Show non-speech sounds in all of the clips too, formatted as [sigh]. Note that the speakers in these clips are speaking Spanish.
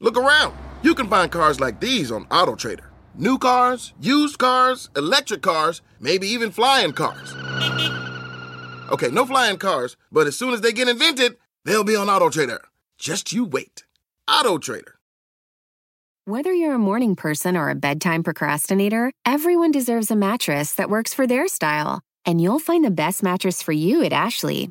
Look around. You can find cars like these on AutoTrader. New cars, used cars, electric cars, maybe even flying cars. Okay, no flying cars, but as soon as they get invented, they'll be on AutoTrader. Just you wait. AutoTrader. Whether you're a morning person or a bedtime procrastinator, everyone deserves a mattress that works for their style. And you'll find the best mattress for you at Ashley.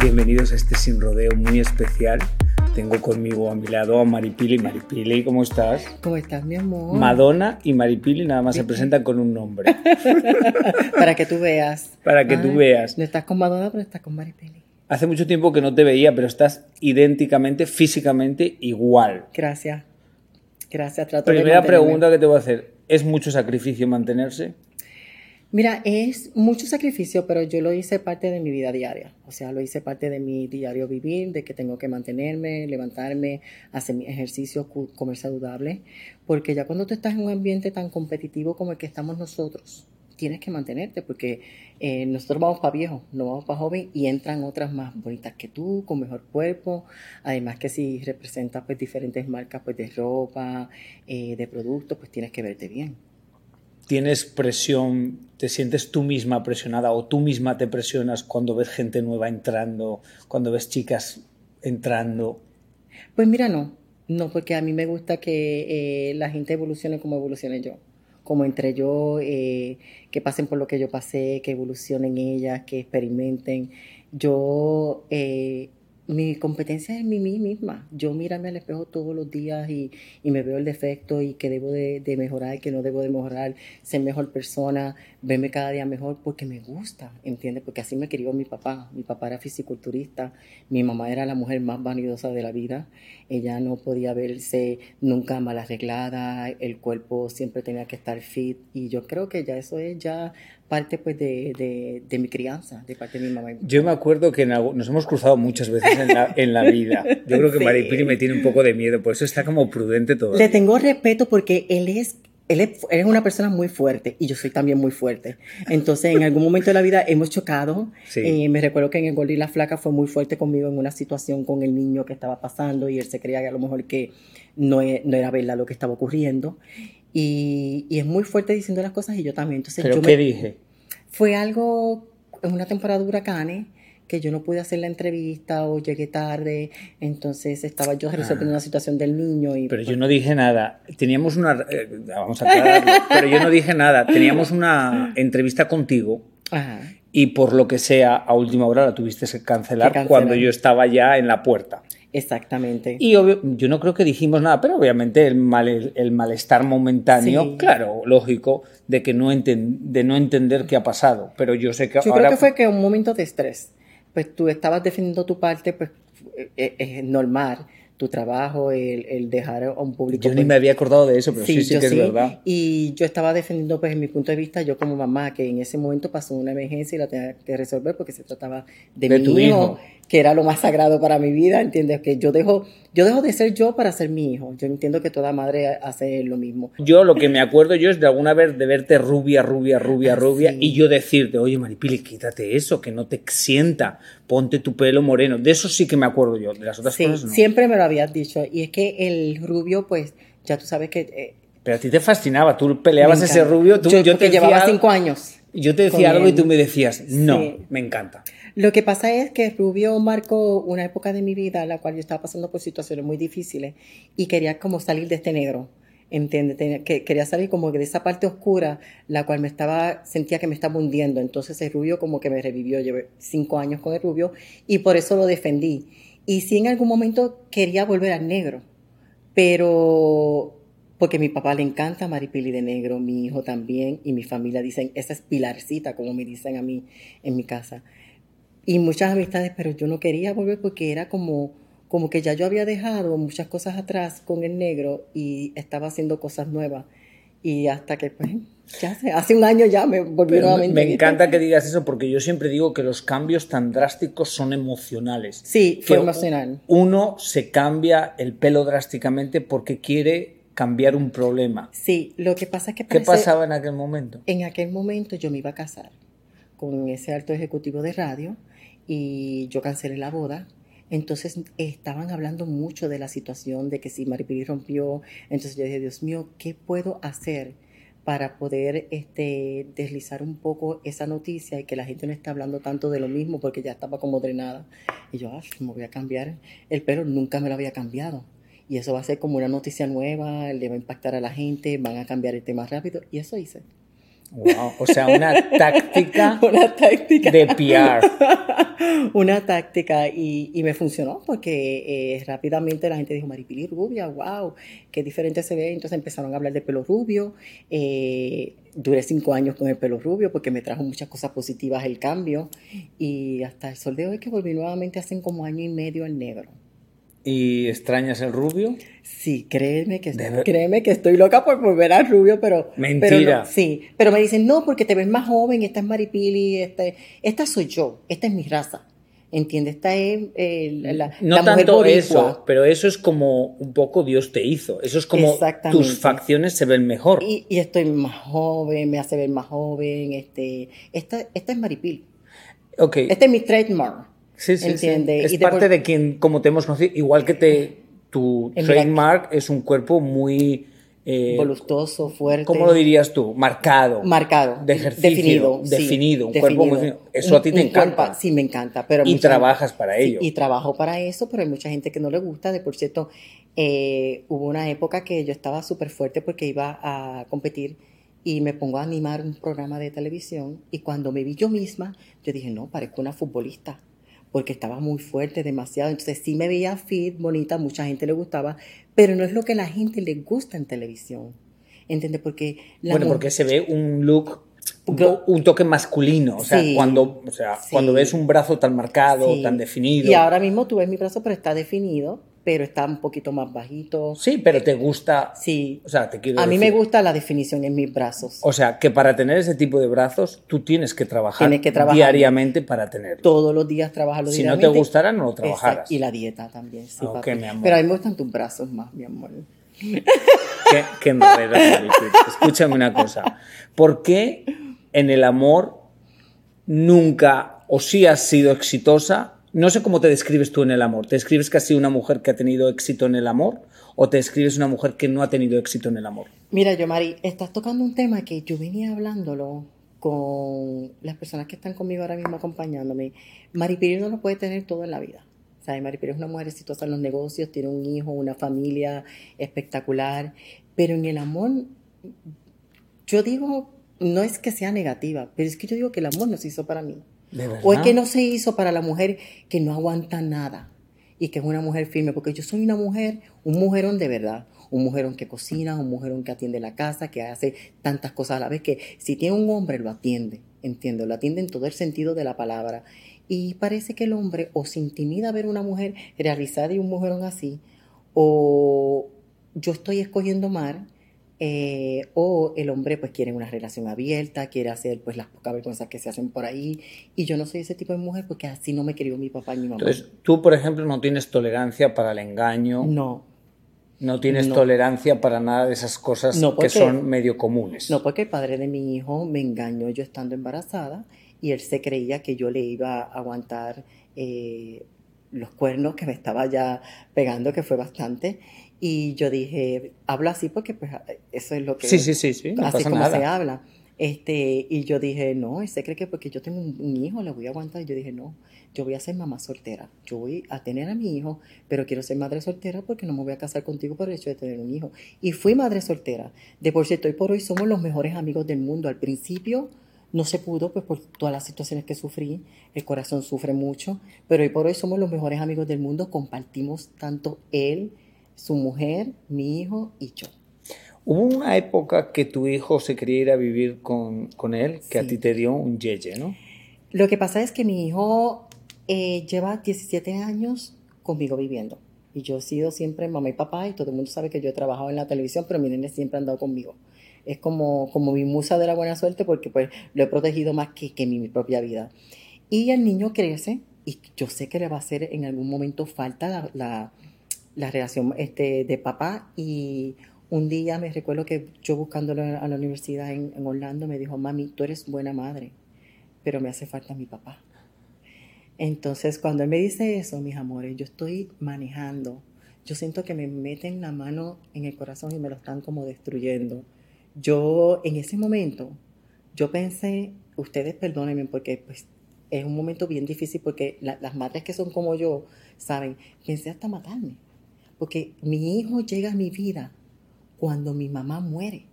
Bienvenidos a este sin rodeo muy especial. Tengo conmigo a mi lado a Maripili. Maripili, ¿cómo estás? ¿Cómo estás, mi amor? Madonna y Maripili nada más se presentan con un nombre. [laughs] Para que tú veas. Para que tú veas. No estás con Madonna, pero estás con Maripili. Hace mucho tiempo que no te veía, pero estás idénticamente, físicamente igual. Gracias. Gracias. Trato Primera pregunta que te voy a hacer. ¿Es mucho sacrificio mantenerse? Mira, es mucho sacrificio, pero yo lo hice parte de mi vida diaria. O sea, lo hice parte de mi diario vivir, de que tengo que mantenerme, levantarme, hacer mi ejercicio, comer saludable. Porque ya cuando tú estás en un ambiente tan competitivo como el que estamos nosotros, tienes que mantenerte porque eh, nosotros vamos para viejo, no vamos para joven y entran otras más bonitas que tú, con mejor cuerpo. Además que si representas pues diferentes marcas pues de ropa, eh, de productos, pues tienes que verte bien tienes presión, te sientes tú misma presionada o tú misma te presionas cuando ves gente nueva entrando, cuando ves chicas entrando? Pues mira, no, no, porque a mí me gusta que eh, la gente evolucione como evolucione yo, como entre yo, eh, que pasen por lo que yo pasé, que evolucionen ellas, que experimenten. Yo eh, mi competencia es en mí misma. Yo mírame al espejo todos los días y, me veo el defecto y que debo de, mejorar y que no debo de mejorar, ser mejor persona, verme cada día mejor porque me gusta, ¿entiendes? Porque así me crió mi papá. Mi papá era fisiculturista, mi mamá era la mujer más vanidosa de la vida. Ella no podía verse nunca mal arreglada, el cuerpo siempre tenía que estar fit y yo creo que ya eso es ya parte pues de, de, mi crianza, de parte de mi mamá. Yo me acuerdo que nos hemos cruzado muchas veces en la, en la vida. Yo creo que Maripiri me tiene un poco de miedo, por eso está como prudente todo. Le tengo respeto porque él es él es, una persona muy fuerte y yo soy también muy fuerte. Entonces, en algún momento de la vida hemos chocado. Eh, me recuerdo que en el Gol y la Flaca fue muy fuerte conmigo en una situación con el niño que estaba pasando y él se creía que a lo mejor que no, e, no era verdad lo que estaba ocurriendo. Y, y, es muy fuerte diciendo las cosas y yo también. Entonces, ¿Pero yo qué dije? Fue algo en una temporada de huracanes que yo no pude hacer la entrevista o llegué tarde, entonces estaba yo resolviendo la situación del niño. Y, pero yo no dije nada. Teníamos una... Eh, vamos a aclararlo, [laughs] pero yo no dije nada. Teníamos una entrevista contigo y por lo que sea, a última hora la tuviste que cancelar cuando yo estaba ya en la puerta. Exactamente. Y yo no creo que dijimos nada, pero obviamente el, mal, el, malestar momentáneo, claro, lógico, de que no, de no entender qué ha pasado. Pero yo sé que yo creo que fue que un momento de estrés. Pues tú estabas defendiendo tu parte, pues eh, eh, es normal tu trabajo, el, dejar a un público. Yo ni pues me había acordado de eso, pero sí, sí, que es verdad. Y yo estaba defendiendo, pues, en mi punto de vista, yo como mamá, que en ese momento pasó una emergencia y la tenía que resolver porque se trataba de, mi hijo, hijo, que era lo más sagrado para mi vida, ¿entiendes? Que yo dejo, yo dejo de ser yo para ser mi hijo. Yo entiendo que toda madre hace lo mismo. Yo lo que me acuerdo yo es de alguna vez de verte rubia, rubia, rubia, ah, rubia, y yo decirte, oye, Maripili, quítate eso, que no te sienta, ponte tu pelo moreno. De eso sí que me acuerdo yo, de las otras cosas no. siempre me lo habías dicho. Y es que el rubio, pues, ya tú sabes que... Eh, Pero a ti te fascinaba, tú peleabas ese rubio, tú, yo, te llevaba cinco años. Yo te decía algo y tú me decías, no, me encanta. Lo que pasa es que Rubio marcó una época de mi vida en la cual yo estaba pasando por situaciones muy difíciles y quería como salir de este negro. ¿Entiendes? Que quería salir como de esa parte oscura, la cual me estaba, sentía que me estaba hundiendo. Entonces el rubio como que me revivió. Llevé cinco años con el rubio y por eso lo defendí. Y sí en algún momento quería volver al negro, pero porque a mi papá le encanta Maripili de negro, mi hijo también y mi familia dicen, esa es Pilarcita, como me dicen a mí en mi casa y muchas amistades, pero yo no quería volver porque era como, como que ya yo había dejado muchas cosas atrás con el negro y estaba haciendo cosas nuevas. Y hasta que, pues, ya hace, hace un año ya me volví nuevamente. Me encanta que digas eso porque yo siempre digo que los cambios tan drásticos son emocionales. Sí, fue emocional. Uno se cambia el pelo drásticamente porque quiere cambiar un problema. Sí, lo que pasa es que... ¿Qué pasaba en aquel momento? En aquel momento yo me iba a casar con ese alto ejecutivo de radio y yo cancelé la boda entonces estaban hablando mucho de la situación de que si Maripili rompió, entonces yo dije, Dios mío, ¿qué puedo hacer para poder este, deslizar un poco esa noticia y que la gente no esté hablando tanto de lo mismo porque ya estaba como drenada? Y yo, me voy a cambiar el pelo, nunca me lo había cambiado. Y eso va a ser como una noticia nueva, le va a impactar a la gente, van a cambiar el tema rápido. Y eso hice. Wow, o sea, una [laughs] táctica, una táctica de PR. [laughs] una táctica y, y me funcionó porque eh, rápidamente la gente dijo, Maripili rubia, wow, qué diferente se ve. Entonces empezaron a hablar de pelo rubio. Eh, duré cinco años con el pelo rubio porque me trajo muchas cosas positivas el cambio y hasta el sol de hoy que volví nuevamente hace como año y medio al negro. ¿Y extrañas el rubio? Sí, créeme que, créeme que estoy loca por volver al rubio, pero... Mentira. sí, pero me dicen, no, porque te ves más joven, esta es Maripili, este, esta soy yo, esta es mi raza. ¿Entiendes? Esta es eh, la, No tanto eso, pero eso es como un poco Dios te hizo. Eso es como tus facciones se ven mejor. Y, y, estoy más joven, me hace ver más joven. Este, esta, esta es Maripili. Ok. Este es mi trademark. Sí, sí, Es parte de quien, como te hemos conocido, igual que te, tu trademark es un cuerpo muy... Eh, Voluptuoso, fuerte. ¿Cómo lo dirías tú? Marcado. Marcado. De ejercicio. Definido. Definido. un cuerpo muy Eso a ti te encanta. sí, me encanta. Pero y trabajas para ello. y trabajo para eso, pero hay mucha gente que no le gusta. De por cierto, eh, hubo una época que yo estaba súper fuerte porque iba a competir y me pongo a animar un programa de televisión y cuando me vi yo misma, yo dije, no, parezco una futbolista porque estaba muy fuerte, demasiado. Entonces sí me veía fit, bonita, mucha gente le gustaba, pero no es lo que a la gente le gusta en televisión. ¿Entiendes? Porque bueno, porque se ve un look un, toque masculino, o sea, cuando, o sea cuando ves un brazo tan marcado, tan definido. Y ahora mismo tú ves mi brazo, pero está definido, pero está un poquito más bajito. Sí, pero te gusta. Sí. O sea, te quiero A mí me gusta la definición en mis brazos. O sea, que para tener ese tipo de brazos, tú tienes que trabajar, que trabajar diariamente para tenerlo. Todos los días trabajarlo si diariamente. Si no te gustara, no lo trabajaras. Y la dieta también, sí, okay, mi amor. Pero a mí me gustan tus brazos más, mi amor. qué, qué Escúchame una cosa. ¿Por qué en el amor nunca o sí has sido exitosa no sé cómo te describes tú en el amor. ¿Te describes que has sido una mujer que ha tenido éxito en el amor o te describes una mujer que no ha tenido éxito en el amor? Mira, yo, Mari, estás tocando un tema que yo venía hablándolo con las personas que están conmigo ahora mismo acompañándome. Maripiri no lo puede tener todo en la vida. ¿Sabes? Maripiri es una mujer exitosa en los negocios, tiene un hijo, una familia espectacular, pero en el amor, yo digo, no es que sea negativa, pero es que yo digo que el amor no se hizo para mí. O es que no se hizo para la mujer que no aguanta nada y que es una mujer firme, porque yo soy una mujer, un mujerón de verdad, un mujerón que cocina, un mujerón que atiende la casa, que hace tantas cosas a la vez, que si tiene un hombre lo atiende, entiendo, lo atiende en todo el sentido de la palabra. Y parece que el hombre o se intimida a ver una mujer realizada y un mujerón así, o yo estoy escogiendo mal eh, o el hombre pues quiere una relación abierta, quiere hacer pues las pocas vergüenzas que se hacen por ahí. Y yo no soy ese tipo de mujer porque así no me crió mi papá y mi mamá. Entonces, tú, por ejemplo, no tienes tolerancia para el engaño. No. No tienes tolerancia para nada de esas cosas que son medio comunes. No, porque el padre de mi hijo me engañó yo estando embarazada y él se creía que yo le iba a aguantar eh, los cuernos que me estaba ya pegando, que fue bastante. Y yo dije, hablo así porque pues eso es lo que... Sí, sí, sí, sí. No así como se habla. Este, y yo dije, no, él se cree que porque yo tengo un, hijo le voy a aguantar. Y yo dije, no, yo voy a ser mamá soltera. Yo voy a tener a mi hijo, pero quiero ser madre soltera porque no me voy a casar contigo por el hecho de tener un hijo. Y fui madre soltera. De por cierto, hoy por hoy somos los mejores amigos del mundo. Al principio no se pudo, pues por todas las situaciones que sufrí, el corazón sufre mucho, pero hoy por hoy somos los mejores amigos del mundo. Compartimos tanto él, su mujer, mi hijo y yo. Hubo una época que tu hijo se quería ir a vivir con, él, que a ti te dio un yeye, ¿no? Lo que pasa es que mi hijo eh, lleva 17 años conmigo viviendo. Y yo he sido siempre mamá y papá, y todo el mundo sabe que yo he trabajado en la televisión, pero mi nene siempre ha andado conmigo. es como, como mi musa de la buena suerte porque pues lo he protegido más que, que mi, propia vida. Y el niño crece y yo sé que le va a hacer en algún momento falta la, la, relación este, de papá y un día me recuerdo que yo buscándolo a la universidad en, en Orlando me dijo, mami, tú eres buena madre, pero me hace falta mi papá. Entonces, cuando él me dice eso, mis amores, yo estoy manejando. Yo siento que me meten la mano en el corazón y me lo están como destruyendo. Yo, en ese momento, yo pensé, ustedes perdónenme porque pues, es un momento bien difícil porque las madres que son como yo, saben, pensé hasta matarme. Porque mi hijo llega a mi vida cuando mi mamá muere.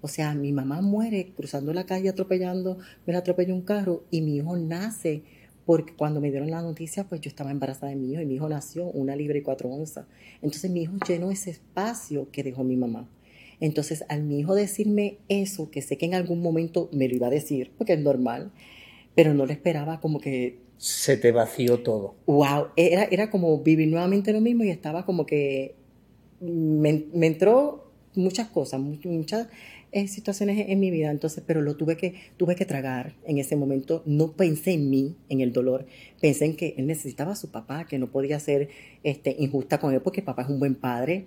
O sea, mi mamá muere cruzando la calle atropellando, me la atropelló un carro y mi hijo nace porque cuando me dieron la noticia, pues yo estaba embarazada de mi hijo y mi hijo nació una libre y cuatro onzas. Entonces mi hijo llenó ese espacio que dejó mi mamá. Entonces al mi hijo decirme eso, que sé que en algún momento me lo iba a decir, porque es normal, pero no lo esperaba como que... Se te vació todo. Wow, era, era como vivir nuevamente lo mismo y estaba como que me, entró muchas cosas, muchas eh, situaciones en mi vida, entonces, pero lo tuve que, tuve que tragar en ese momento. No pensé en mí, en el dolor, pensé en que él necesitaba a su papá, que no podía ser este, injusta con él porque papá es un buen padre.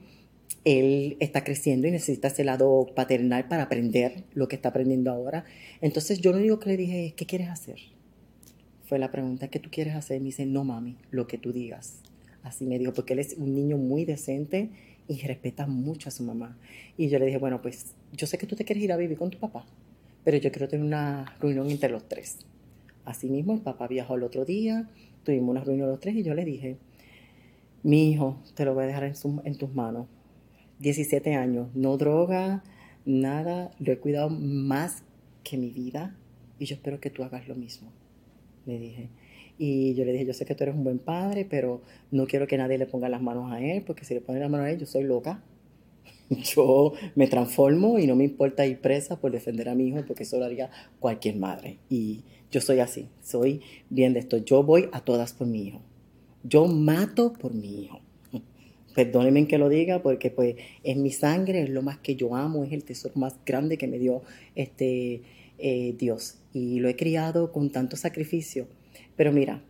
Él está creciendo y necesita ese lado paternal para aprender lo que está aprendiendo ahora. Entonces yo lo único que le dije ¿qué quieres hacer? Fue la pregunta, ¿qué tú quieres hacer? Me dice, no mami, lo que tú digas. Así me dijo, porque él es un niño muy decente y respeta mucho a su mamá. Y yo le dije, bueno, pues yo sé que tú te quieres ir a vivir con tu papá, pero yo quiero tener una reunión entre los tres. Asimismo, el papá viajó el otro día, tuvimos una reunión los tres y yo le dije, mi hijo, te lo voy a dejar en, en tus manos. 17 años, no droga, nada, lo he cuidado más que mi vida y yo espero que tú hagas lo mismo, le dije. Y yo le dije, yo sé que tú eres un buen padre, pero no quiero que nadie le ponga las manos a él, porque si le ponen las manos a él, yo soy loca. [laughs] Yo me transformo y no me importa ir presa por defender a mi hijo, porque eso lo haría cualquier madre. Y yo soy así, soy bien de esto. Yo voy a todas por mi hijo. Yo mato por mi hijo. [laughs] Perdónenme que lo diga, porque pues es mi sangre, es lo más que yo amo, es el tesoro más grande que me dio este eh, Dios. Y lo he criado con tanto sacrificio pero mira,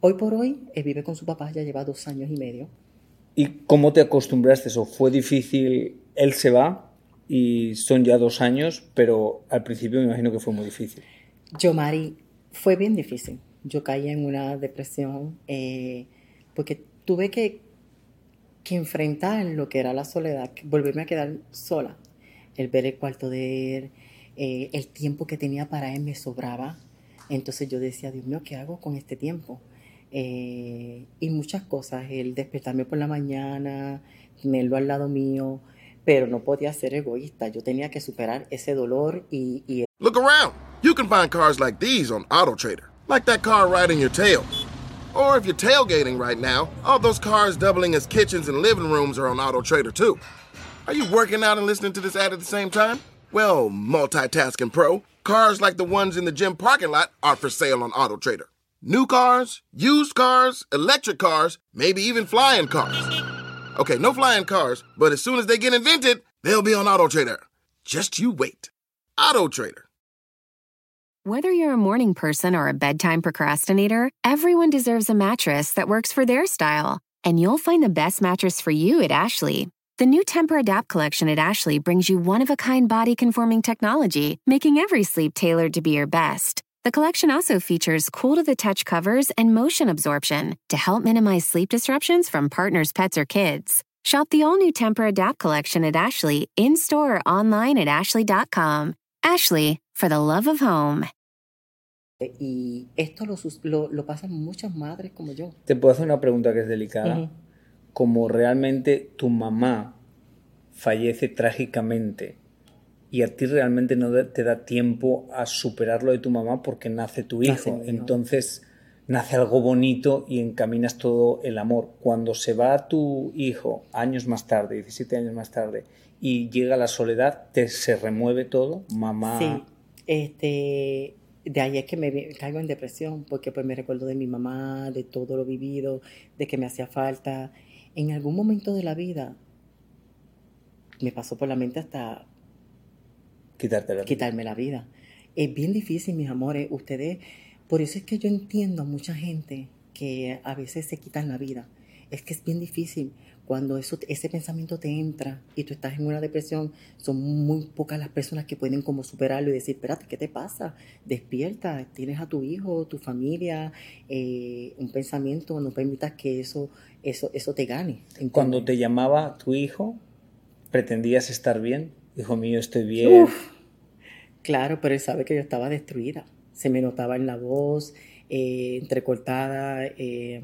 hoy por hoy él vive con su papá, ya lleva dos años y medio. ¿Y cómo te acostumbraste a eso? ¿Fue difícil? Él se va y son ya dos años, pero al principio me imagino que fue muy difícil. Yo, Mari, fue bien difícil. Yo caí en una depresión eh, porque tuve que, que enfrentar lo que era la soledad, volverme a quedar sola. El ver el cuarto de él, eh, el tiempo que tenía para él me sobraba entonces yo decía, Dios mío, ¿qué hago con este tiempo? Eh, y muchas cosas, el despertarme por la mañana, tenerlo al lado mío, pero no podía ser egoísta. Yo tenía que superar ese dolor y, y... Look around. You can find cars like these on AutoTrader, like that car riding your tail. Or if you're tailgating right now, all those cars doubling as kitchens and living rooms are on AutoTrader too. Are you working out and listening to this ad at the same time? Well, multitasking pro. Cars like the ones in the gym parking lot are for sale on AutoTrader. New cars, used cars, electric cars, maybe even flying cars. Okay, no flying cars, but as soon as they get invented, they'll be on AutoTrader. Just you wait. AutoTrader. Whether you're a morning person or a bedtime procrastinator, everyone deserves a mattress that works for their style. And you'll find the best mattress for you at Ashley. The new Temper-Adapt collection at Ashley brings you one-of-a-kind body-conforming technology, making every sleep tailored to be your best. The collection also features cool-to-the-touch covers and motion absorption to help minimize sleep disruptions from partners, pets, or kids. Shop the all-new Temper-Adapt collection at Ashley, in-store or online at ashley.com. Ashley, for the love of home. Y esto lo, lo, lo pasan muchas madres como yo. Te puedo hacer una pregunta que es delicada. Uh -huh. Como realmente tu mamá fallece trágicamente y a ti realmente no te da tiempo a superarlo de tu mamá porque nace tu hijo. Entonces nace algo bonito y encaminas todo el amor. Cuando se va tu hijo años más tarde, 17 años más tarde, y llega la soledad, te se remueve todo, mamá. Sí, este, de ahí es que me caigo en depresión porque pues me recuerdo de mi mamá, de todo lo vivido, de que me hacía falta en algún momento de la vida me pasó por la mente hasta Quitarte la quitarme la vida. Es bien difícil, mis amores. Ustedes, por eso es que yo entiendo a mucha gente que a veces se quitan la vida. Es que es bien difícil. Cuando eso, ese pensamiento te entra y tú estás en una depresión, son muy pocas las personas que pueden como superarlo y decir, espérate, ¿qué te pasa? Despierta, tienes a tu hijo, tu familia, eh, un pensamiento, no permitas que eso, eso, eso te gane. Cuando te llamaba tu hijo, ¿pretendías estar bien? Hijo mío, estoy bien. Claro, pero él sabe que yo estaba destruida. Se me notaba en la voz, eh, entrecortada. Eh,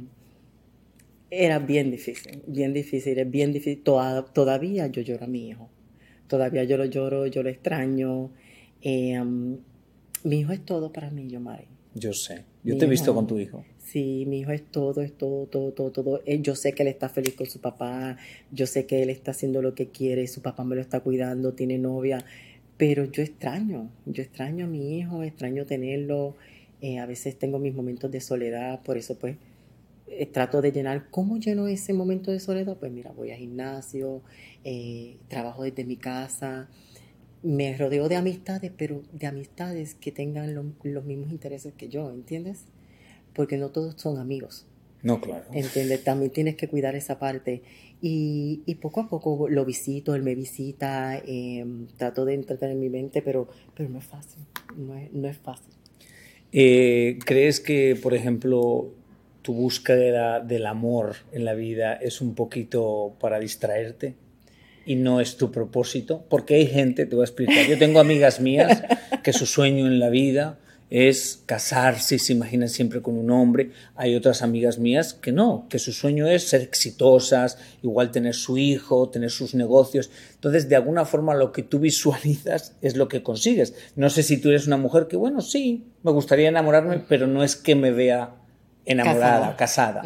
era bien difícil, bien difícil, es bien difícil. todavía yo lloro a mi hijo. Todavía yo lo lloro, yo lo extraño. Eh, um, mi hijo es todo para mí, yo, Mari. Yo sé. Yo te he visto con tu hijo. Sí, mi hijo es todo, es todo, todo, todo, todo. Yo sé que él está feliz con su papá. Yo sé que él está haciendo lo que quiere. Su papá me lo está cuidando, tiene novia. Pero yo extraño, yo extraño a mi hijo, extraño tenerlo. Eh, a veces tengo mis momentos de soledad, por eso pues eh, trato de llenar. ¿Cómo lleno ese momento de soledad? Pues mira, voy al gimnasio, eh, trabajo desde mi casa, me rodeo de amistades, pero de amistades que tengan los mismos intereses que yo, ¿entiendes? Porque no todos son amigos. No, claro. ¿Entiendes? También tienes que cuidar esa parte. Y, y poco a poco lo visito, él me visita, em, trato de entretener mi mente, pero, pero no es fácil, no es, no es fácil. Eh, ¿Crees que, por ejemplo, tu búsqueda del amor en la vida es un poquito para distraerte y no es tu propósito? Porque hay gente, te voy a explicar, yo tengo amigas mías que su sueño en la vida es casarse y se imaginan siempre con un hombre. Hay otras amigas mías que no, que su sueño es ser exitosas, igual tener su hijo, tener sus negocios. Entonces, de alguna forma, lo que tú visualizas es lo que consigues. No sé si tú eres una mujer que, bueno, sí, me gustaría enamorarme, pero no es que me vea enamorada, casada.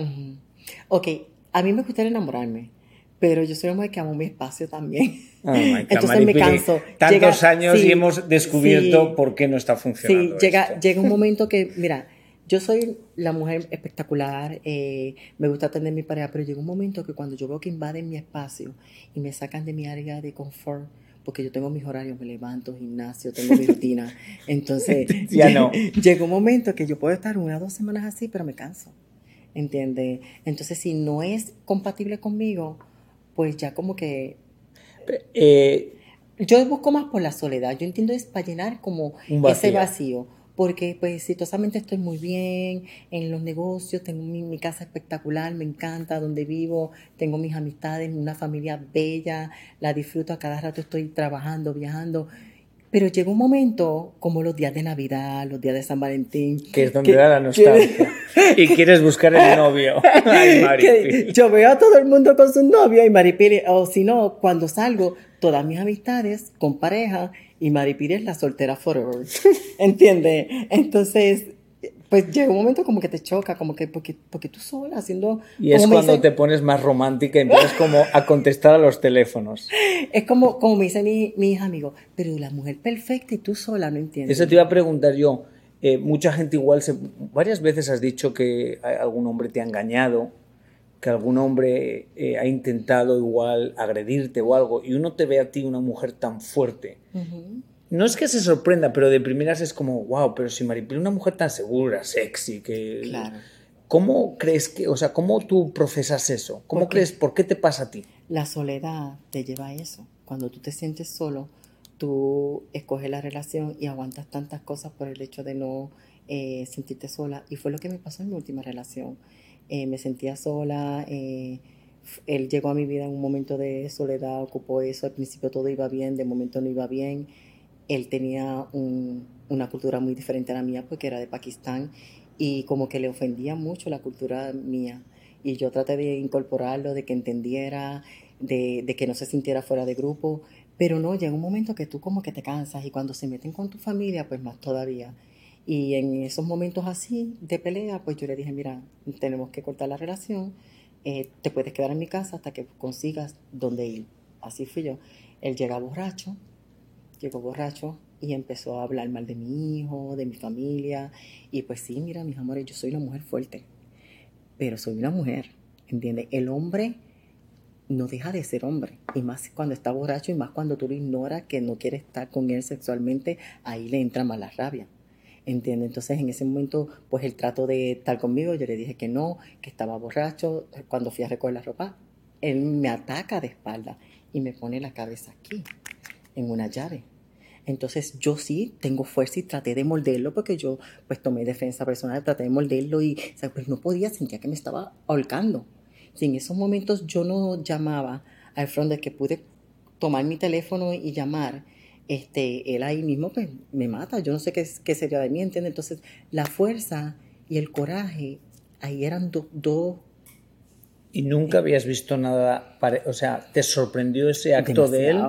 Ok, a mí me gustaría enamorarme, pero yo soy una mujer que amo mi espacio también. Oh [laughs] Entonces me canso. Tantos años y hemos descubierto por qué no está funcionando. Sí, llega, llega un [laughs] momento que, mira, yo soy la mujer espectacular, eh, me gusta atender mi pareja, pero llega un momento que cuando yo veo que invaden mi espacio y me sacan de mi área de confort, porque yo tengo mis horarios, me levanto, gimnasio, tengo mi [laughs] rutina. Entonces, ya no. [laughs] llega un momento que yo puedo estar una o dos semanas así, pero me canso. ¿Entiendes? Entonces, si no es compatible conmigo, pues ya como que... Eh, yo busco más por la soledad. Yo entiendo es para llenar como ese vacío porque pues exitosamente estoy muy bien en los negocios, tengo mi, casa espectacular, me encanta donde vivo, tengo mis amistades, una familia bella, la disfruto a cada rato, estoy trabajando, viajando. Pero llega un momento, como los días de Navidad, los días de San Valentín. Que es donde da la nostalgia. [laughs] y quieres buscar el novio. [laughs] Ay, yo veo a todo el mundo con su novio y Maripili, o si no, cuando salgo, todas mis amistades con pareja y Maripiri es la soltera forever. [laughs] ¿Entiendes? Entonces, pues llega un momento como que te choca, como que porque, porque tú sola haciendo... Y es cuando te pones más romántica y empiezas como a contestar a los teléfonos. [laughs] Es como, como me dice mi, mi hija, amigo, pero la mujer perfecta y tú sola, no entiendes. Eso te iba a preguntar yo. Eh, mucha gente igual, se, varias veces has dicho que algún hombre te ha engañado que algún hombre eh, ha intentado igual agredirte o algo y uno te ve a ti una mujer tan fuerte. No es que se sorprenda, pero de primeras es como, wow, pero si Maripil una mujer tan segura, sexy, que... Claro. ¿Cómo crees que, o sea, cómo tú procesas eso? ¿Cómo crees, por qué te pasa a ti? La soledad te lleva a eso. Cuando tú te sientes solo, tú escoges la relación y aguantas tantas cosas por el hecho de no eh, sentirte sola. Y fue lo que me pasó en mi última relación. Eh, me sentía sola. Eh, él llegó a mi vida en un momento de soledad, ocupó eso. Al principio todo iba bien, de momento no iba bien. Él tenía una cultura muy diferente a la mía porque era de Pakistán y como que le ofendía mucho la cultura mía. Y yo traté de incorporarlo, de que entendiera, de, que no se sintiera fuera de grupo. Pero no, llega un momento que tú como que te cansas y cuando se meten con tu familia, pues más todavía. Y en esos momentos así de pelea, pues yo le dije, mira, tenemos que cortar la relación, eh, te puedes quedar en mi casa hasta que consigas dónde ir. Así fui yo. Él llega borracho, llegó borracho y empezó a hablar mal de mi hijo, de mi familia. Y pues sí, mira, mis amores, yo soy una mujer fuerte, pero soy una mujer, ¿entiendes? El hombre no deja de ser hombre. Y más cuando está borracho y más cuando tú lo ignoras, que no quiere estar con él sexualmente, ahí le entra más la rabia. ¿Entiendes? Entonces en ese momento, pues el trato de estar conmigo, yo le dije que no, que estaba borracho. Cuando fui a recoger la ropa, él me ataca de espalda y me pone la cabeza aquí, en una llave. Entonces yo sí tengo fuerza y traté de morderlo porque yo pues tomé defensa personal, traté de morderlo y pues no podía, sentía que me estaba ahorcando. Si en esos momentos yo no llamaba al front de que pude tomar mi teléfono y llamar, este, él ahí mismo pues, me mata. Yo no sé qué, qué sería de mí, ¿entiendes? Entonces, la fuerza y el coraje, ahí eran dos... ¿Y nunca habías visto nada, o sea, te sorprendió ese acto de él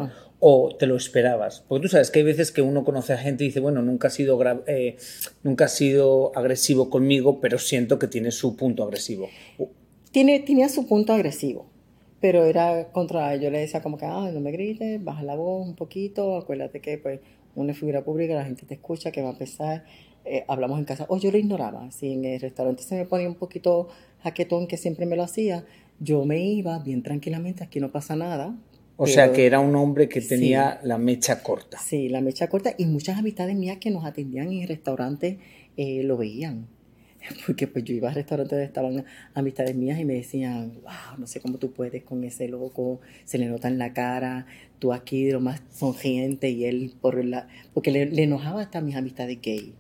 o te lo esperabas? Porque tú sabes que hay veces que uno conoce a gente y dice, bueno, nunca ha sido, eh, nunca ha sido agresivo conmigo, pero siento que tiene su punto agresivo. Tiene, tenía su punto agresivo pero era contra, yo le decía como que, ah, no me grites, baja la voz un poquito, acuérdate que pues una figura pública, la gente te escucha, que va a pesar, eh, hablamos en casa, o yo lo ignoraba, si en el restaurante se me ponía un poquito jaquetón, que siempre me lo hacía, yo me iba bien tranquilamente, aquí no pasa nada. O sea que era un hombre que tenía la mecha corta. Sí, la mecha corta y muchas amistades mías que nos atendían en el restaurante eh, lo veían. [laughs] porque pues yo iba a restaurantes donde estaban amistades mías y me decían, wow, no sé cómo tú puedes con ese loco, se le nota en la cara, tú aquí de lo más sonriente y él por la... porque le, enojaba hasta mis amistades gay.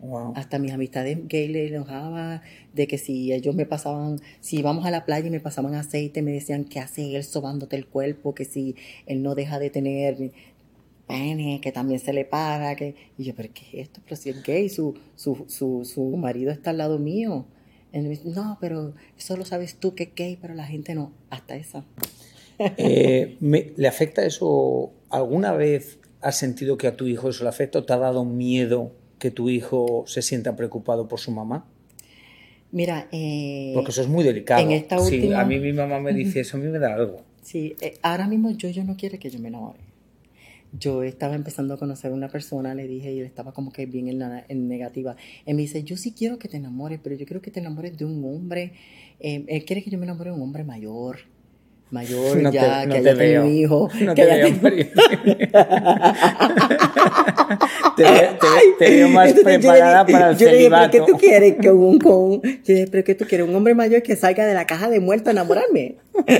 Wow. Hasta mis amistades gay le enojaba de que si ellos me pasaban, si íbamos a la playa y me pasaban aceite, me decían, ¿qué hace él sobándote el cuerpo? Que si él no deja de tener que también se le para, que... Y yo, pero ¿qué es esto? Pero si es gay, su, su, su, su marido está al lado mío. Y me dice, no, pero eso lo sabes tú que es gay, pero la gente no, hasta esa. [laughs] Eh, ¿Le afecta eso? ¿Alguna vez has sentido que a tu hijo eso le afecta o te ha dado miedo que tu hijo se sienta preocupado por su mamá? Mira, eh, porque eso es muy delicado. En esta última... a mí mi mamá me dice eso, a mí me da algo. Sí, eh, ahora mismo yo, yo no quiero que yo me enamore yo estaba empezando a conocer a una persona, le dije, y él estaba como que bien en, la, en negativa. Él me dice, yo sí quiero que te enamores, pero yo quiero que te enamores de un hombre. Eh, él quiere que yo me enamore de un hombre mayor. Mayor, ya, que haya tenido un hijo. No que te haya [laughs] te, veo más preparada para el yo dije, ¿pero qué tú quieres? Que un, [laughs] con, yo dije, ¿pero qué tú quieres? ¿Un hombre mayor que salga de la caja de muerto a enamorarme? [laughs]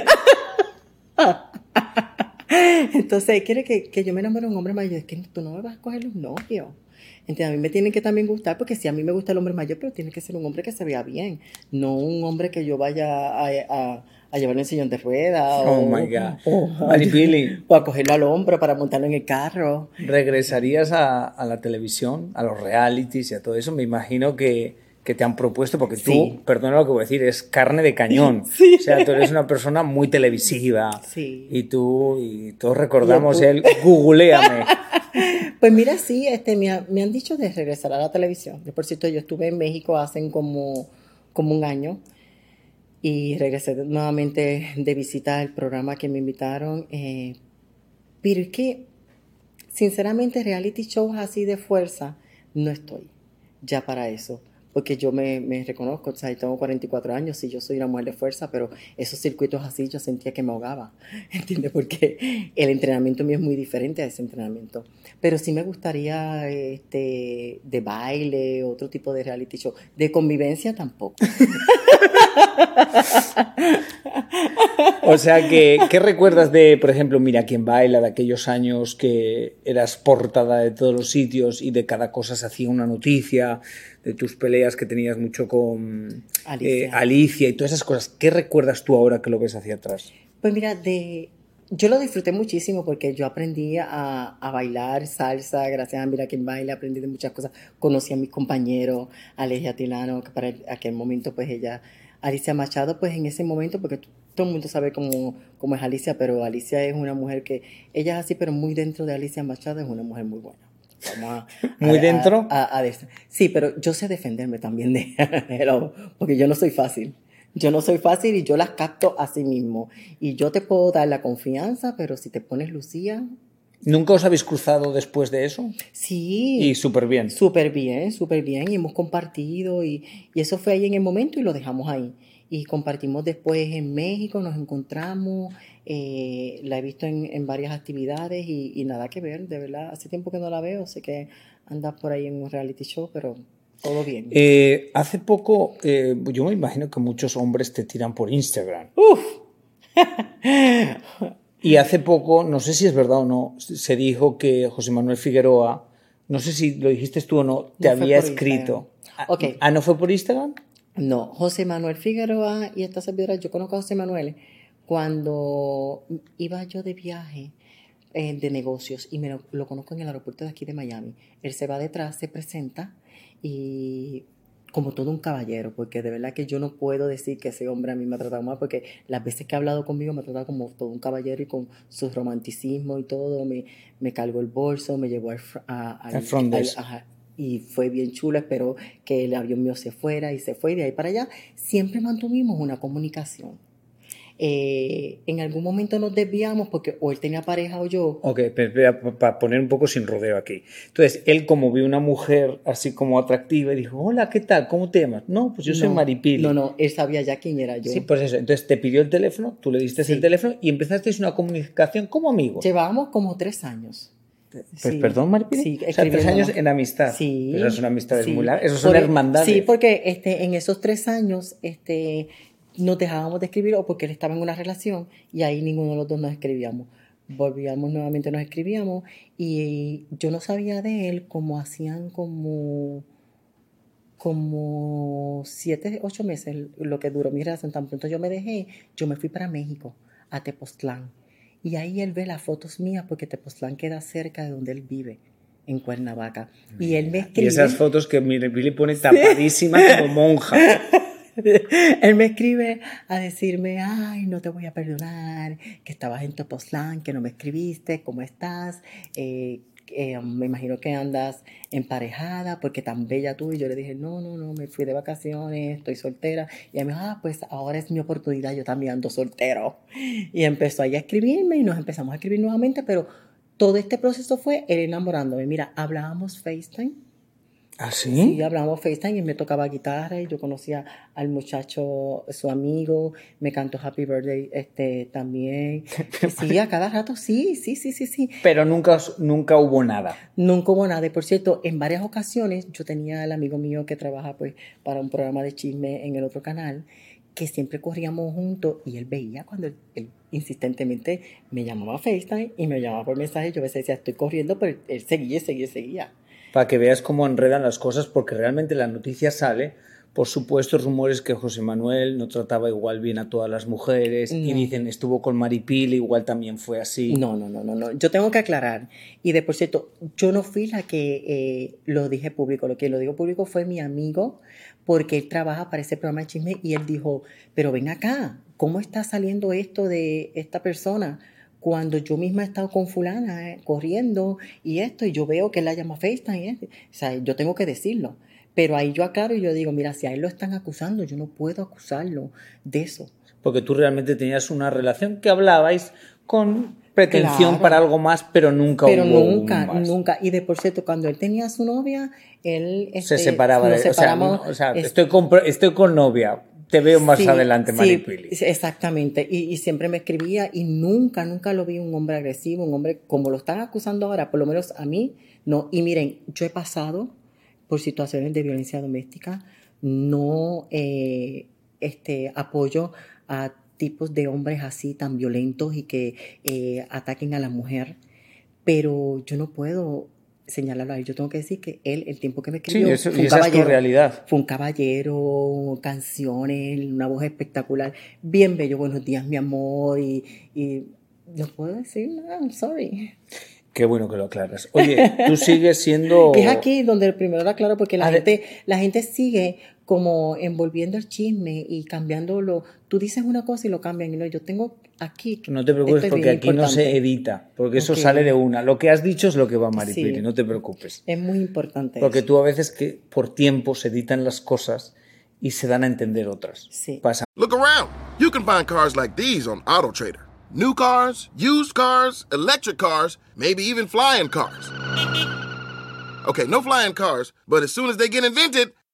Entonces, quiere que, que, yo me enamore de un hombre mayor. Es que tú no me vas a coger un novio. Entonces, a mí me tienen que también gustar, porque si a mí me gusta el hombre mayor, pero tiene que ser un hombre que se vea bien. No un hombre que yo vaya a, a, a llevarlo en sillón de ruedas. Oh, my God. O, o a cogerlo al hombro para montarlo en el carro. ¿Regresarías a, a la televisión, a los realities y a todo eso? Me imagino que que te han propuesto, porque tú, perdona lo que voy a decir, es carne de cañón. [laughs] O sea, tú eres una persona muy televisiva. Sí. Y tú, y todos recordamos el [laughs] googleame. Pues mira, sí, este, me, han dicho de regresar a la televisión. Por cierto, yo estuve en México hace como, como un año y regresé nuevamente de visita al programa que me invitaron. Eh, pero es que, sinceramente, reality shows así de fuerza, no estoy ya para eso porque yo me, me reconozco, o sea, tengo 44 años y yo soy una mujer de fuerza, pero esos circuitos así yo sentía que me ahogaba, [laughs] ¿entiendes? Porque el entrenamiento mío es muy diferente a ese entrenamiento. Pero sí me gustaría este, de baile, otro tipo de reality show. De convivencia tampoco. [laughs] o sea, que, ¿qué recuerdas de, por ejemplo, Mira quién baila, de aquellos años que eras portada de todos los sitios y de cada cosa se hacía una noticia? de tus peleas que tenías mucho con eh, Alicia. y todas esas cosas. ¿Qué recuerdas tú ahora que lo ves hacia atrás? Pues mira, de, yo lo disfruté muchísimo porque yo aprendí a, a, bailar salsa, gracias a Mira quien baila, aprendí de muchas cosas. Conocí a mis compañeros, Alesia Tilano, que para aquel momento pues ella, Alicia Machado, pues en ese momento, porque todo el mundo sabe cómo, cómo es Alicia, pero Alicia es una mujer que, ella es así, pero muy dentro de Alicia Machado es una mujer muy buena. [laughs] Muy dentro. sí, pero yo sé defenderme también de [laughs] porque yo no soy fácil. Yo no soy fácil y yo las capto a sí mismo. Y yo te puedo dar la confianza, pero si te pones Lucía... ¿Nunca os habéis cruzado después de eso? Sí. Y súper bien. Súper bien, súper bien. Y hemos compartido y, y, eso fue ahí en el momento y lo dejamos ahí. y compartimos después en México, nos encontramos, eh, la he visto en, varias actividades y, nada que ver, de verdad, hace tiempo que no la veo, sé que anda por ahí en un reality show, pero todo bien. Eh, hace poco, eh, yo me imagino que muchos hombres te tiran por Instagram. ¡Uf! [laughs] y hace poco, no sé si es verdad o no, se dijo que José Manuel Figueroa, no sé si lo dijiste tú o no, te había escrito. Okay. ¿Ah, no fue por Instagram? No, José Manuel Figueroa y esta servidora, yo conozco a José Manuel cuando iba yo de viaje eh, de negocios y me lo, conozco en el aeropuerto de aquí de Miami. Él se va detrás, se presenta y como todo un caballero, porque de verdad que yo no puedo decir que ese hombre a mí me ha tratado mal, porque las veces que ha hablado conmigo me ha tratado como todo un caballero y con su romanticismo y todo, me, me cargó el bolso, me llevó al, al, front y fue bien chulo, espero que el avión mío se fuera y se fue de ahí para allá. Siempre mantuvimos una comunicación. Eh, en algún momento nos desviamos porque o él tenía pareja o yo. Ok, para poner un poco sin rodeo aquí. Entonces, él como vio una mujer así como atractiva y dijo, hola, ¿qué tal? ¿Cómo te llamas? No, pues yo soy Maripili. No, no, él sabía ya quién era yo. Sí, pues eso. Entonces te pidió el teléfono, tú le diste el teléfono y empezaste una comunicación como amigos. Llevábamos como tres años. Pues perdón, Maripili. Sí, o sea, tres años en amistad. Sí. Eso es una amistad sí. muy Eso son hermandades. Sí, porque este, en esos tres años este, nos dejábamos de escribir o porque él estaba en una relación y ahí ninguno de los dos nos escribíamos. Volvíamos nuevamente, nos escribíamos y yo no sabía de él como hacían como como siete, ocho meses lo que duró mi relación. Tan pronto yo me dejé, yo me fui para México, a Tepoztlán y ahí él ve las fotos mías porque Tepoztlán queda cerca de donde él vive, en Cuernavaca. Y él me escribe... Y esas fotos que Billy pone tapadísima como monja. [laughs] [laughs] él me escribe a decirme, ay, no te voy a perdonar, que estabas en Tepoztlán, que no me escribiste, ¿cómo estás? Eh, eh, me imagino que andas emparejada porque tan bella tú. Y yo le dije, no, no, no, me fui de vacaciones, estoy soltera. Y ella me dijo, ah, pues ahora es mi oportunidad, yo también ando soltero. Y empezó ahí a escribirme y nos empezamos a escribir nuevamente, pero todo este proceso fue él enamorándome. Mira, hablábamos FaceTime ¿Ah, sí? Sí, hablábamos FaceTime y me tocaba guitarra y yo conocía al muchacho, su amigo, me cantó Happy Birthday este, también. [laughs] sí, a cada rato, sí, sí, sí, sí, sí. Pero nunca, nunca hubo nada. Nunca hubo nada. Y por cierto, en varias ocasiones yo tenía al amigo mío que trabaja pues para un programa de chisme en el otro canal, que siempre corríamos juntos y él veía cuando él, insistentemente me llamaba a FaceTime y me llamaba por mensaje. Yo a veces decía, estoy corriendo, pero él seguía, seguía, seguía para que veas cómo enredan las cosas, porque realmente la noticia sale por supuestos rumores que José Manuel no trataba igual bien a todas las mujeres y dicen estuvo con Maripil, igual también fue así. No, no, no, no, no. Yo tengo que aclarar. Y de por cierto, yo no fui la que eh, lo dije público. Lo que lo digo público fue mi amigo, porque él trabaja para ese programa de chisme y él dijo, pero ven acá, ¿cómo está saliendo esto de esta persona? Cuando yo misma he estado con fulana eh, corriendo y esto, y yo veo que él la llama FaceTime, o sea, yo tengo que decirlo. Pero ahí yo aclaro y yo digo, mira, si a él lo están acusando, yo no puedo acusarlo de eso. Porque tú realmente tenías una relación que hablabais con pretensión para algo más, pero nunca pero nunca, nunca. Y de por cierto, cuando él tenía a su novia, él... se este, separaba. De, o sea, o sea estoy, con, estoy con novia, te veo más adelante, Maripili. Sí, exactamente. Y, siempre me escribía y nunca, nunca lo vi un hombre agresivo, un hombre como lo están acusando ahora, por lo menos a mí, no. Y miren, yo he pasado por situaciones de violencia doméstica, no eh, este, apoyo a tipos de hombres así tan violentos y que eh, ataquen a la mujer, pero yo no puedo señalarlo ahí. Yo tengo que decir que él, el tiempo que me escribió, fue un caballero. realidad. Fue un caballero, canciones, una voz espectacular, bien bello. Buenos días, mi amor. Y, y no puedo decir nada, I'm sorry. Qué bueno que lo aclaras. Oye, tú sigues siendo. [laughs] es aquí donde primero lo aclaro porque la, gente, la gente sigue como envolviendo el chisme y cambiándolo. Tú dices una cosa y lo cambian. Y no, yo tengo aquí. No te preocupes porque aquí no se edita, porque eso sale de una. Lo que has dicho es lo que va a Maripili, no te preocupes. Es muy importante. Porque tú a veces que por tiempo se editan las cosas y se dan a entender otras. Sí. Pasa. Look around. You can find cars like these on AutoTrader. New cars, used cars, electric cars, maybe even flying cars. Okay, no flying cars, but as soon as they get invented,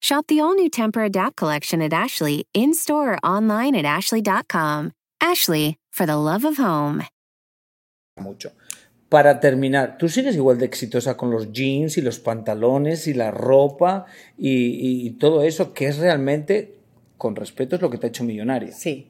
Shop the all new Temper Adapt collection at Ashley in store or online at ashley.com. Ashley, for the love of home. Mucho. Para terminar, tú sigues igual de exitosa con los jeans y los pantalones y la ropa y, y todo eso, que es realmente, con respeto, es lo que te ha hecho millonaria. Sí.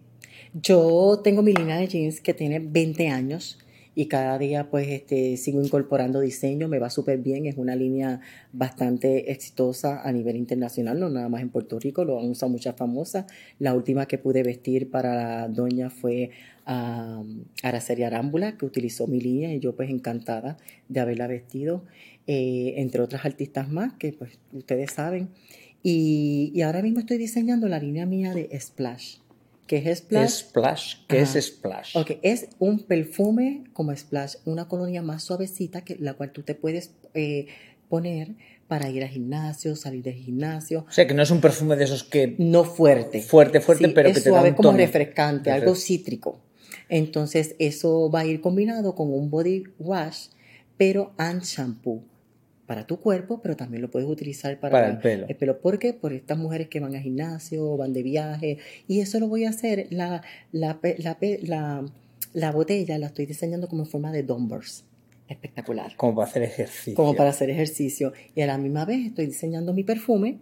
Yo tengo mi línea de jeans que tiene 20 años y cada día pues este, sigo incorporando diseño, me va súper bien, es una línea bastante exitosa a nivel internacional, no nada más en Puerto Rico, lo han usado muchas famosas. La última que pude vestir para la doña fue a Araceli Arámbula, que utilizó mi línea y yo pues encantada de haberla vestido, eh, entre otras artistas más que pues ustedes saben. Y, y ahora mismo estoy diseñando la línea mía de Splash. ¿Qué es Splash? Splash. ¿Qué es Splash? Ok, es un perfume como Splash, una colonia más suavecita que la cual tú te puedes eh, poner para ir al gimnasio, salir del gimnasio. O sea, que no es un perfume de esos que... No fuerte. Fuerte, fuerte, pero que te da un como refrescante, algo cítrico. Entonces, eso va a ir combinado con un body wash, pero and shampoo para tu cuerpo, pero también lo puedes utilizar para, el pelo. El pelo. ¿Por qué? Por estas mujeres que van al gimnasio, van de viaje. Y eso lo voy a hacer, la, la, la, la, botella la estoy diseñando como en forma de dumbers. Espectacular. Como para hacer ejercicio. Como para hacer ejercicio. Y a la misma vez estoy diseñando mi perfume,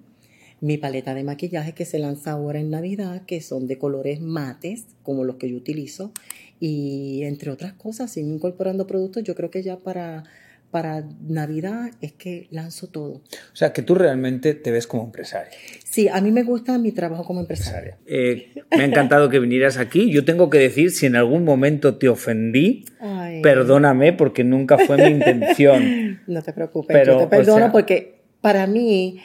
mi paleta de maquillaje que se lanza ahora en Navidad, que son de colores mates, como los que yo utilizo. Y entre otras cosas, sigo incorporando productos, yo creo que ya para para Navidad es que lanzo todo. O sea, que tú realmente te ves como empresaria. Sí, a mí me gusta mi trabajo como empresaria. Eh, me ha encantado que vinieras aquí. Yo tengo que decir, si en algún momento te ofendí, perdóname porque nunca fue mi intención. [laughs] no te preocupes, Pero, yo te perdono porque para mí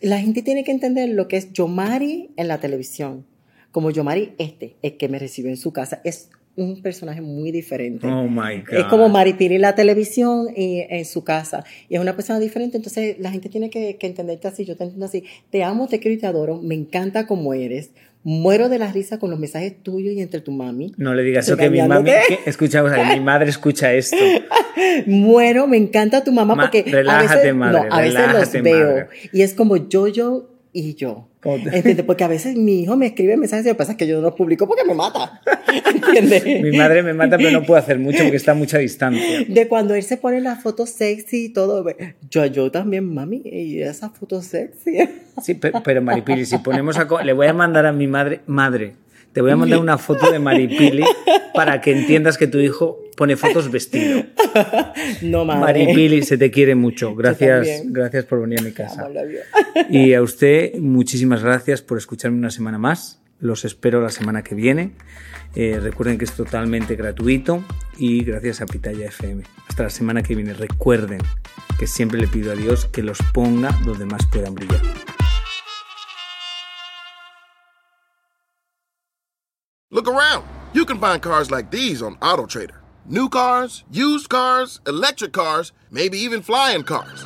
la gente tiene que entender lo que es Yomari en la televisión. Como Yomari este, el que me recibió en su casa, es un personaje muy diferente. Oh my God. Es como Maripiri en la televisión y en su casa. Y es una persona diferente, entonces la gente tiene que, que entenderte así. Yo te entiendo así. Te amo, te quiero y te adoro. Me encanta como eres. Muero de la risa con los mensajes tuyos y entre tu mami. No le digas eso que mi mami. escucha, mi madre escucha esto. [laughs] Muero, me encanta tu mamá porque. Relájate, a veces, madre. No, a veces los veo. Y es como yo, yo y yo. ¿Entiendes? Porque a veces mi hijo me escribe mensajes y lo que pasa es que yo no los publico porque me mata. [laughs] ¿Entiendes? mi madre me mata, pero no puedo hacer mucho porque está a mucha distancia. De cuando él se pone las fotos sexy y todo. Yo, yo también, mami, y esas fotos sexy. [laughs] Sí, pero, pero Maripili, si ponemos a. Le voy a mandar a mi madre, madre, te voy a mandar una foto de Maripili para que entiendas que tu hijo pone fotos vestido. [laughs] No madre. Maripili, se te quiere mucho. Gracias, gracias por venir a mi casa. [laughs] Y a usted, muchísimas gracias por escucharme una semana más. Los espero la semana que viene. Eh, recuerden que es totalmente gratuito y gracias a Pitaya FM. Hasta la semana que viene. Recuerden que siempre le pido a Dios que los ponga donde más puedan brillar. Look around. You can find cars like these on AutoTrader. New cars, used cars, electric cars, maybe even flying cars.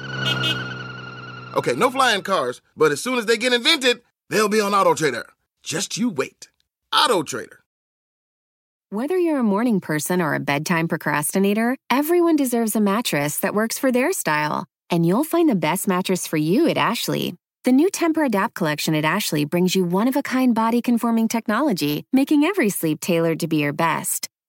Okay, no flying cars, but as soon as they get invented, they'll be on AutoTrader. Just you wait. AutoTrader. Whether you're a morning person or a bedtime procrastinator, everyone deserves a mattress that works for their style. And you'll find the best mattress for you at Ashley. The new Temper Adapt collection at Ashley brings you one of a kind body conforming technology, making every sleep tailored to be your best.